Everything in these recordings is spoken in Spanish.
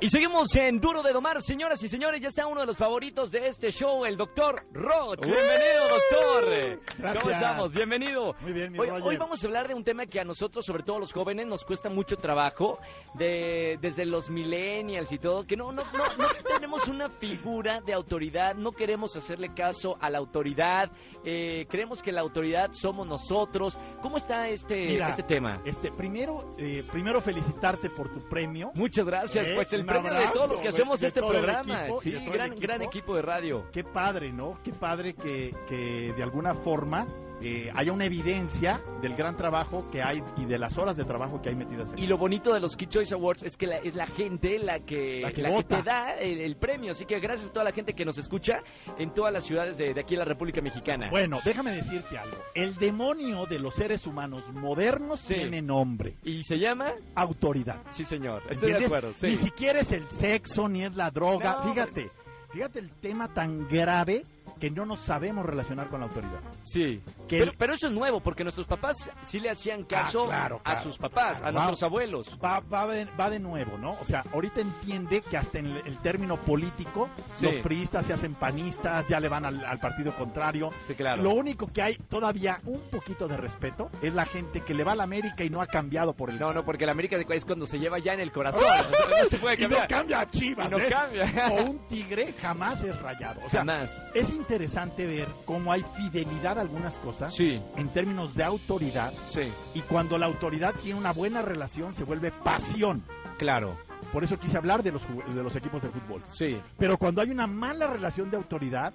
Y seguimos en Duro de Domar, señoras y señores. Ya está uno de los favoritos de este show, el doctor Roch. Bienvenido, doctor. Gracias. ¿Cómo estamos? Bienvenido. Muy bien, mi hoy, Roger. hoy vamos a hablar de un tema que a nosotros, sobre todo a los jóvenes, nos cuesta mucho trabajo. De, desde los millennials y todo, que no, no, no, no tenemos una figura de autoridad. No queremos hacerle caso a la autoridad. eh, creemos que la autoridad somos nosotros. ¿Cómo está este, Mira, este tema? Este, primero, eh, primero felicitarte por tu premio. Muchas gracias. Eh, pues el un premio de abrazo, todos los que hacemos de este el programa. equipo sí, de el gran, equipo. gran equipo de radio. Qué padre, ¿no? Qué padre que, que de alguna forma eh, haya una evidencia del gran trabajo que hay y de las horas de trabajo que hay metidas en Y lo bonito de los Kid Choice Awards es que la- es la gente la que, La que la vota. te da el, el premio. Así que gracias a toda la gente que nos escucha en todas las ciudades de, de aquí en la República Mexicana. Bueno, déjame decirte algo. El demonio de los seres humanos modernos Sí. tiene nombre, ¿Y se llama? autoridad. Sí, señor. Estoy de acuerdo. sí. Ni siquiera es el sexo ni es la droga. No, fíjate, fíjate el tema tan grave que no nos sabemos relacionar con la autoridad. Sí. Que Pero, el- pero eso es nuevo, porque nuestros papás sí le hacían caso Ah, claro, a sus papás, claro. a nuestros abuelos. va, va, de, va de nuevo, ¿no? O sea, ahorita entiende que hasta en el, el término político, Sí. los priistas se hacen panistas, ya le van al, al partido contrario. Sí, claro. Lo único que hay todavía un poquito de respeto es la gente que le va a la América y no ha cambiado por el... No, no, porque la América es cuando se lleva ya en el corazón. O sea, no se puede y no cambia a Chivas, Y no ¿eh? cambia. O un tigre jamás es rayado. O sea, Jamás. es interesante ver cómo hay fidelidad a algunas cosas Sí, en términos de autoridad sí, y cuando la autoridad tiene una buena relación se vuelve pasión. claro. Por eso quise hablar de los, de los equipos de fútbol. Sí, Pero cuando hay una mala relación de autoridad,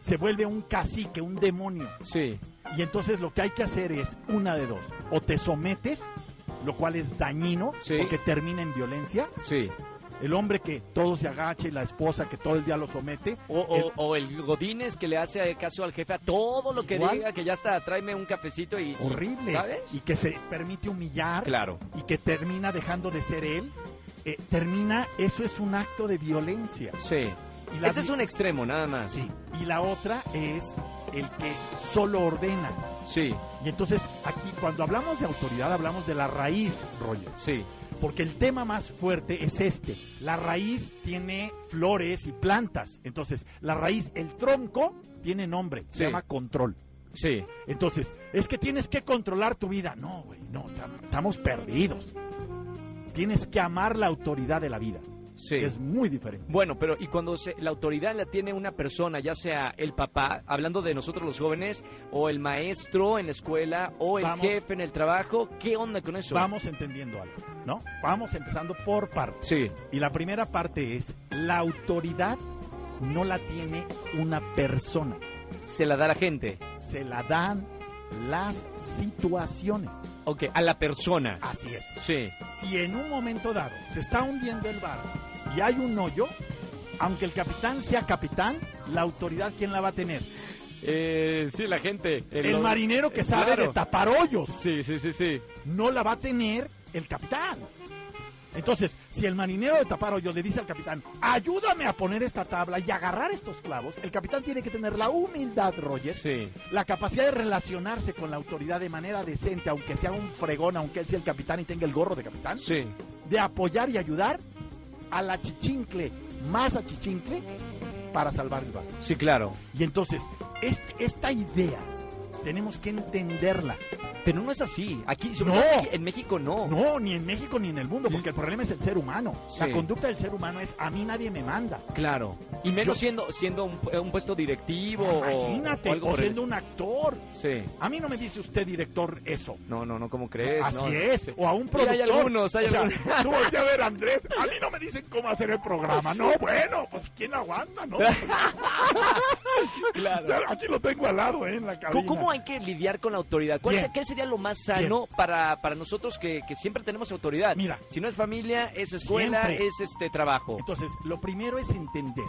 se vuelve un cacique, un demonio. sí. Y entonces lo que hay que hacer es una de dos. O te sometes, lo cual es dañino, Sí. porque termina en violencia. Sí. El hombre que todo se agache y la esposa que todo el día lo somete. O, El- o el Godínez que le hace caso al jefe a todo lo que Igual. diga, que ya está, tráeme un cafecito y... horrible. ¿Sabes? Y que se permite humillar. Claro. Y que termina dejando de ser él. Eh, termina, eso es un acto de violencia. Sí. Y la Ese es un extremo, nada más. Sí. Y la otra es el que solo ordena. Sí, Y entonces aquí cuando hablamos de autoridad hablamos de la raíz, Roger. sí. Porque el tema más fuerte es este. La raíz tiene flores y plantas. Entonces, la raíz, el tronco, tiene nombre. Se Sí. llama control. Sí, Entonces, es que tienes que controlar tu vida. No, güey, no, tam- estamos perdidos. Tienes que amar la autoridad de la vida. Sí. que es muy diferente. Bueno, pero y cuando se- la autoridad la tiene una persona, ya sea el papá, hablando de nosotros los jóvenes, o el maestro en la escuela, o el Vamos. jefe en el trabajo, ¿qué onda con eso? Vamos entendiendo algo, ¿no? Vamos empezando por partes. Sí, Y la primera parte es, la autoridad no la tiene una persona, se la da la gente. se la dan las situaciones. Ok, a la persona. Así es. Sí, Si en un momento dado se está hundiendo el barco y hay un hoyo, aunque el capitán sea capitán, la autoridad, ¿quién la va a tener? eh, sí, la gente. El, marinero que sabe claro. de tapar hoyos. Sí, sí, sí, sí. no la va a tener el capitán. Entonces, si el marinero de tapar hoyos le dice al capitán, ayúdame a poner esta tabla y agarrar estos clavos, el capitán tiene que tener la humildad, Roger, Sí, la capacidad de relacionarse con la autoridad de manera decente, aunque sea un fregón, aunque él sea el capitán y tenga el gorro de capitán, sí. de apoyar y ayudar a la chichincle, más a chichincle, para salvar el barco. Sí, claro. Y entonces, este- esta idea tenemos que entenderla. Pero no es así. Aquí, sobre No. todo aquí en México, no. No, ni en México ni en el mundo, porque el problema es el ser humano. La conducta del ser humano es a mí nadie me manda. Claro. Y menos Yo- siendo siendo un, un puesto directivo Imagínate, o el- siendo un actor. Sí. A mí no me dice usted director eso. No, no, no, ¿cómo crees? Así No, es, o a un Sí, productor. hay algunos, hay o sea, algunos. tú voltea a ver, Andrés, a mí no me dicen cómo hacer el programa. No, bueno, pues ¿quién aguanta, no? Claro. Aquí lo tengo al lado, ¿eh? En la cabina. ¿Cómo, hay que lidiar con la autoridad? ¿Cuál se- ¿Qué sería lo más sano para, para nosotros que, que siempre tenemos autoridad? Mira. Si no es familia, es escuela, Siempre. es este trabajo. Entonces, lo primero es entender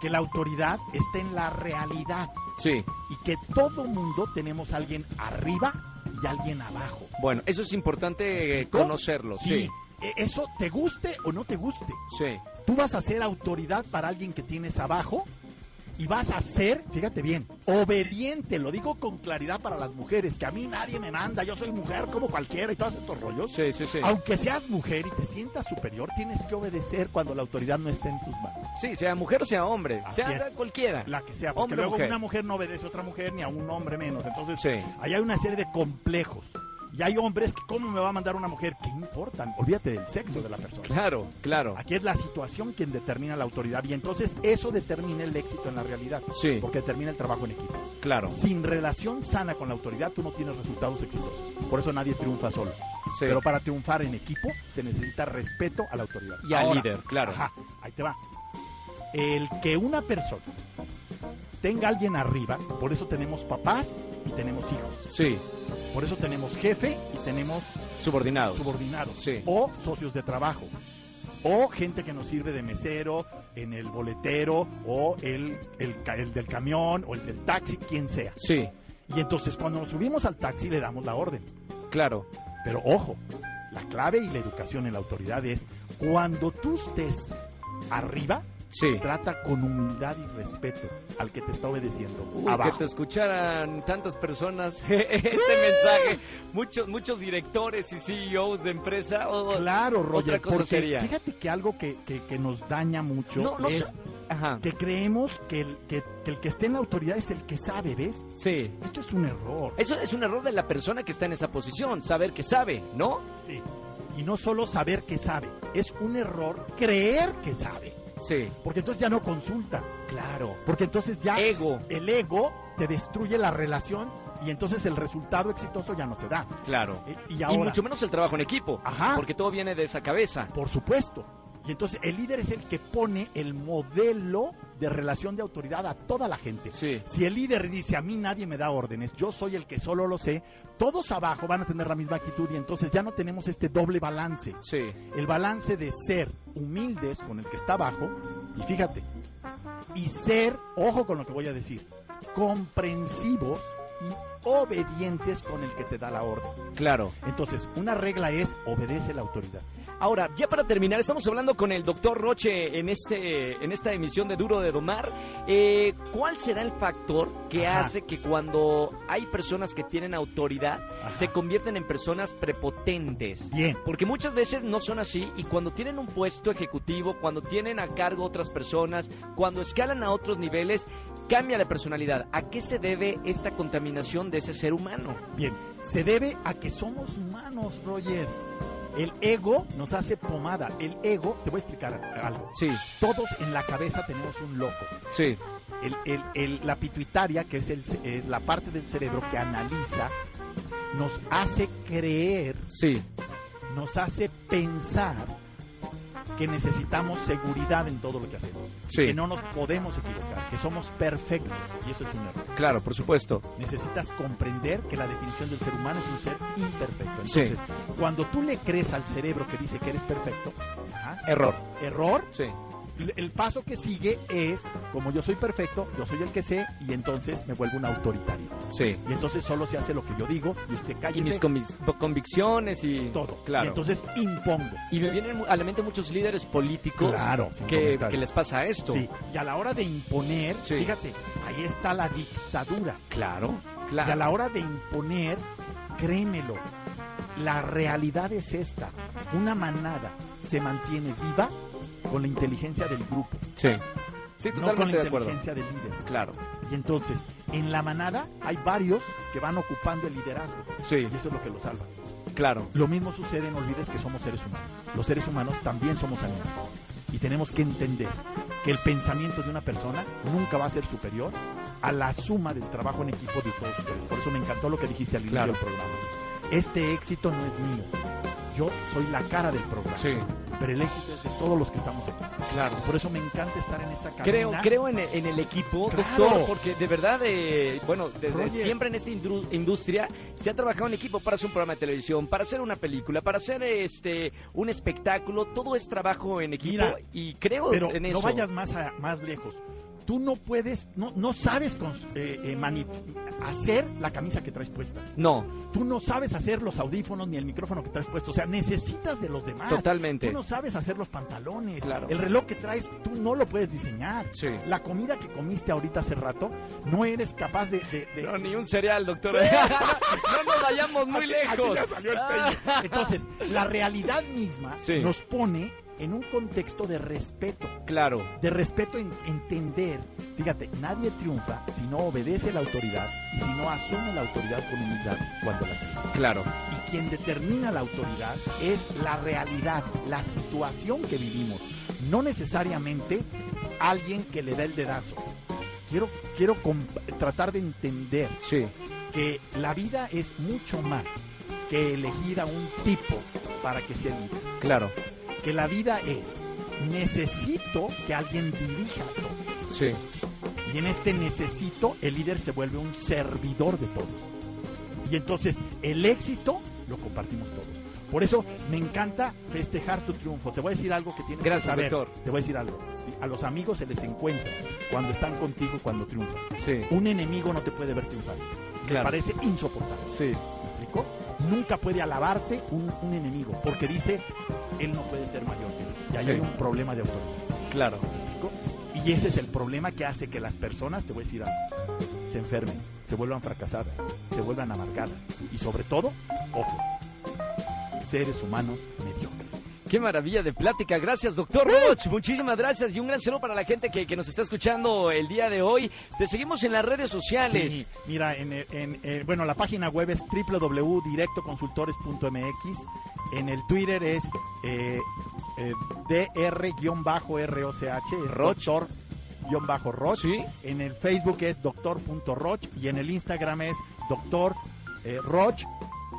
que la autoridad está en la realidad Sí. y que todo mundo tenemos alguien arriba y alguien abajo. Bueno, eso es importante conocerlo. Sí. e- Eso te guste o no te guste. Sí. Tú vas a ser autoridad para alguien que tienes abajo y vas a ser, fíjate bien, obediente, lo digo con claridad para las mujeres, que a mí nadie me manda, yo soy mujer como cualquiera y todos estos rollos. Sí, sí, sí. Aunque seas mujer y te sientas superior, tienes que obedecer cuando la autoridad no esté en tus manos. Sí, sea mujer o sea hombre, Así sea es. cualquiera. La que sea, porque Hombre luego mujer. una mujer no obedece a otra mujer ni a un hombre menos. Entonces, Sí. ahí hay una serie de complejos. Y hay hombres que, ¿cómo me va a mandar una mujer? ¿Qué importan? Olvídate del sexo de la persona. Claro, claro. Aquí es la situación quien determina la autoridad y entonces eso determina el éxito en la realidad. Sí. Porque determina el trabajo en equipo. Claro. Sin relación sana con la autoridad, tú no tienes resultados exitosos. Por eso nadie triunfa solo. Sí. Pero para triunfar en equipo se necesita respeto a la autoridad. Y al líder, claro. Ajá, ahí te va. El que una persona tenga alguien arriba, por eso tenemos papás y tenemos hijos. Sí, Por eso tenemos jefe y tenemos subordinados. subordinados. Sí. O socios de trabajo. O gente que nos sirve de mesero, en el boletero, o el, el, el del camión, o el del taxi, quien sea. Sí, Y entonces cuando nos subimos al taxi le damos la orden. claro. Pero ojo, la clave y la educación en la autoridad es cuando tú estés arriba, Sí. trata con humildad y respeto al que te está obedeciendo. Uy, que te escucharan tantas personas este mensaje, muchos muchos directores y CEOs de empresa. oh, Claro, Roger, Otra cosa porque sería. fíjate que algo que, que- que nos daña mucho No, no es. Ajá. que creemos que el que, que el que esté en la autoridad es el que sabe, ¿ves? Sí. Esto es un error. Eso es un error de la persona que está en esa posición, saber que sabe, ¿no? Sí. Y no solo saber que sabe, es un error creer que sabe. Sí. Porque entonces ya no consulta. Claro. Porque entonces ya Ego. el ego te destruye la relación y entonces el resultado exitoso ya no se da. Claro. Y, y Y ahora, mucho menos el trabajo en equipo. Ajá. Porque todo viene de esa cabeza. por supuesto. Y entonces el líder es el que pone el modelo de relación de autoridad a toda la gente. Sí. Si el líder dice a mí nadie me da órdenes, yo soy el que solo lo sé, todos abajo van a tener la misma actitud y entonces ya no tenemos este doble balance. Sí. El balance de ser humildes con el que está abajo, y fíjate, y ser, ojo con lo que voy a decir, comprensivos y obedientes con el que te da la orden. Claro. Entonces, una regla es obedece la autoridad. Ahora, ya para terminar, estamos hablando con el doctor Roche en este en esta emisión de Duro de Domar. Eh, ¿Cuál será el factor que Ajá. hace que cuando hay personas que tienen autoridad Ajá. se convierten en personas prepotentes? Bien, Porque muchas veces no son así y cuando tienen un puesto ejecutivo, cuando tienen a cargo otras personas, cuando escalan a otros niveles, cambia la personalidad. ¿A qué se debe esta contaminación de ese ser humano? bien. Se debe a que somos humanos, Roger. El ego nos hace pomada. El ego, te voy a explicar algo. Sí, Todos en la cabeza tenemos un loco. sí, El- el- el- la pituitaria, que es eh, la parte del cerebro que analiza, nos hace creer, sí, nos hace pensar que necesitamos seguridad en todo lo que hacemos. Sí. Que no nos podemos equivocar, que somos perfectos. Y eso es un error. claro, por supuesto. Necesitas comprender que la definición del ser humano es un ser imperfecto. Sí. Entonces, cuando tú le crees al cerebro que dice que eres perfecto, ajá, Error. error, Sí, el- paso que sigue es, como yo soy perfecto, yo soy el que sé, y entonces me vuelvo un autoritario. sí. Y entonces solo se hace lo que yo digo, y usted Y cállese, mis convic- convicciones y todo. Claro. Y entonces impongo. Y me vienen a la mente muchos líderes políticos Claro, que, les pasa esto. Sí. Y a la hora de imponer, Sí. fíjate, ahí está la dictadura. Claro, Y claro. a la hora de imponer, créemelo, la realidad es esta. Una manada se mantiene viva con la inteligencia del grupo, Sí. Sí, no con totalmente la de acuerdo. inteligencia del líder. Claro. Y entonces, en la manada hay varios que van ocupando el liderazgo. Sí, Y eso es lo que lo salva. claro. Lo mismo sucede, no olvides que somos seres humanos. Los seres humanos también somos animales. Y tenemos que entender que el pensamiento de una persona nunca va a ser superior a la suma del trabajo en equipo de todos ustedes. Por eso me encantó lo que dijiste al inicio Claro. del programa. Este éxito no es mío. Yo soy la cara del programa. Sí, Pero el éxito es de todos los que estamos aquí. claro. Por eso me encanta estar en esta cabina. Creo, creo en el, en el equipo, Claro. doctor, porque de verdad, eh, bueno, desde Roger. siempre en esta industria se ha trabajado en equipo para hacer un programa de televisión, para hacer una película, para hacer este un espectáculo, todo es trabajo en equipo Mira, y creo Pero en no eso. vayas más, a- más lejos. Tú no puedes, no, no sabes eh, eh, hacer la camisa que traes puesta. No, Tú no sabes hacer los audífonos ni el micrófono que traes puesto. O sea, necesitas de los demás. totalmente. Tú no sabes hacer los pantalones. Claro. El reloj que traes, tú no lo puedes diseñar. Sí. La comida que comiste ahorita hace rato, no eres capaz de... de- de- No, ni un cereal, doctor. no nos vayamos muy Aquí- aquí lejos. ya salió el peine. Entonces, la realidad misma Sí. nos pone en un contexto de respeto. Claro, De respeto en entender. Fíjate, nadie triunfa si no obedece la autoridad y si no asume la autoridad con humildad cuando la tiene. claro. Y quien determina la autoridad es la realidad, la situación que vivimos, no necesariamente alguien que le da el dedazo. Quiero, quiero tratar de entender Sí, que la vida es mucho más que elegir a un tipo para que sea líder. claro. Que la vida es, necesito que alguien dirija todo. Sí, Y en este necesito, el líder se vuelve un servidor de todos. Y entonces el éxito lo compartimos todos. Por eso me encanta festejar tu triunfo. Te voy a decir algo que tienes Gracias, que saber. doctor. Te voy a decir algo. ¿sí? A los amigos se les encuentra cuando están contigo cuando triunfas. sí, Un enemigo no te puede ver triunfar. Me Claro. parece insoportable. sí. ¿Me explico? Nunca puede alabarte un, un enemigo porque dice, él no puede ser mayor que yo. Y ahí Sí. hay un problema de autoridad. Claro. Y ese es el problema que hace que las personas, te voy a decir algo, se enfermen, se vuelvan fracasadas, se vuelvan amargadas. Y sobre todo, ojo, seres humanos mediocres. Qué maravilla de plática. Gracias, doctor Roch. Muchísimas gracias y un gran saludo para la gente que, que nos está escuchando el día de hoy. Te seguimos en las redes sociales. Sí, mira, en, en- eh, bueno, la página web es www.directoconsultores.mx. En el Twitter es eh, eh, dr-roch, es Roch. doctor-roch. Sí. En el Facebook es doctor.roch y en el Instagram es doctor eh, roch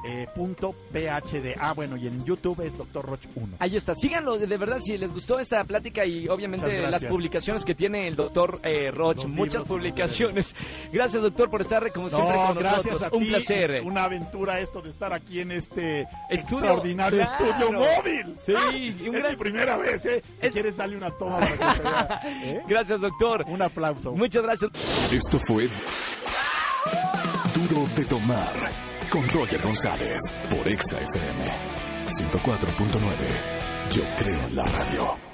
eh, punto phd. Ah, bueno, y en YouTube es doctor roch 1. Ahí está. Síganlo, de verdad, si les gustó esta plática y obviamente las publicaciones que tiene el doctor eh, Roch. Los Muchas publicaciones. Gracias, doctor, por estar como siempre con nosotros. Un placer. Una aventura esto de estar aquí en este Estudio, extraordinario claro. estudio móvil. Sí, Ah, y un es gran- mi primera vez, ¿eh? Si Es- quieres darle una toma para que se vea. ¿eh? Gracias, doctor. Un aplauso. Muchas gracias. Esto fue Duro de Tomar con Roger González por Exa FM 104.9. Yo creo en la radio.